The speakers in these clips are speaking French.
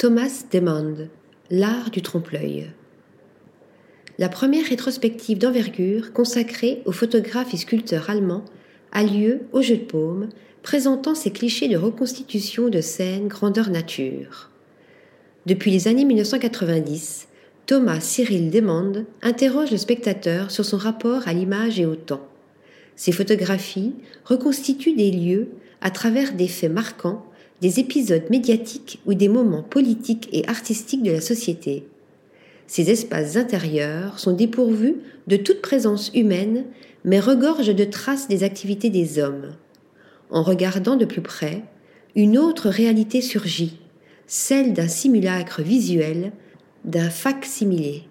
Thomas Demand, L'art du trompe-l'œil. La première rétrospective d'envergure consacrée au photographe et sculpteur allemand a lieu au Jeu de Paume, présentant ses clichés de reconstitution de scènes grandeur nature. Depuis les années 1990, Thomas Cyril Demand interroge le spectateur sur son rapport à l'image et au temps. Ses photographies reconstituent des lieux à travers des faits marquants, des épisodes médiatiques ou des moments politiques et artistiques de la société. Ces espaces intérieurs sont dépourvus de toute présence humaine, mais regorgent de traces des activités des hommes. En regardant de plus près, une autre réalité surgit, celle d'un simulacre visuel, d'un fac-similé.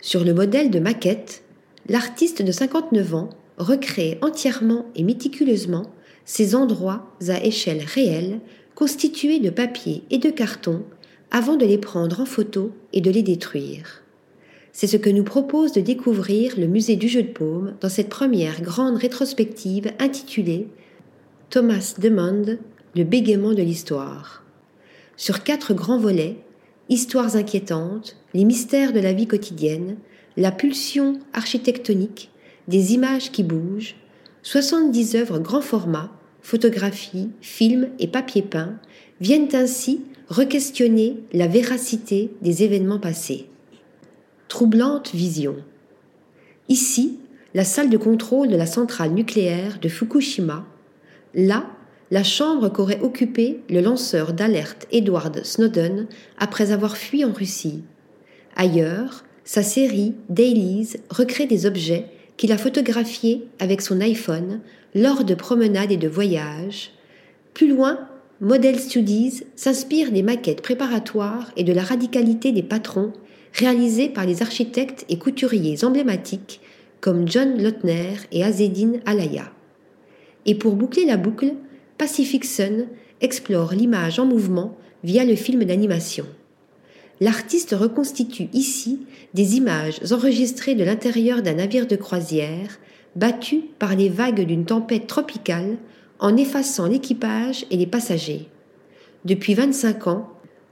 Sur le modèle de maquette, l'artiste de 59 ans recréer entièrement et méticuleusement ces endroits à échelle réelle constitués de papier et de carton avant de les prendre en photo et de les détruire. C'est ce que nous propose de découvrir le musée du jeu de paume dans cette première grande rétrospective intitulée Thomas Demand, le bégaiement de l'histoire. Sur quatre grands volets, histoires inquiétantes, les mystères de la vie quotidienne, la pulsion architectonique, des images qui bougent, 70 œuvres grand format, photographies, films et papier peint viennent ainsi re-questionner la véracité des événements passés. Troublante vision. Ici, la salle de contrôle de la centrale nucléaire de Fukushima. Là, la chambre qu'aurait occupée le lanceur d'alerte Edward Snowden après avoir fui en Russie. Ailleurs, sa série Dailies recrée des objets qu'il a photographié avec son iPhone lors de promenades et de voyages. Plus loin, Model Studies s'inspire des maquettes préparatoires et de la radicalité des patrons réalisés par les architectes et couturiers emblématiques comme John Lautner et Azedine Alaya. Et pour boucler la boucle, Pacific Sun explore l'image en mouvement via le film d'animation l'artiste reconstitue ici des images enregistrées de l'intérieur d'un navire de croisière, battu par les vagues d'une tempête tropicale, en effaçant l'équipage et les passagers. Depuis 25 ans,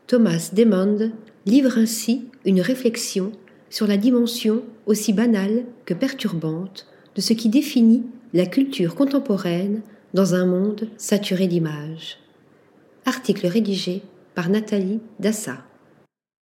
Thomas Demond livre ainsi une réflexion sur la dimension aussi banale que perturbante de ce qui définit la culture contemporaine dans un monde saturé d'images. Article rédigé par Nathalie Dassa.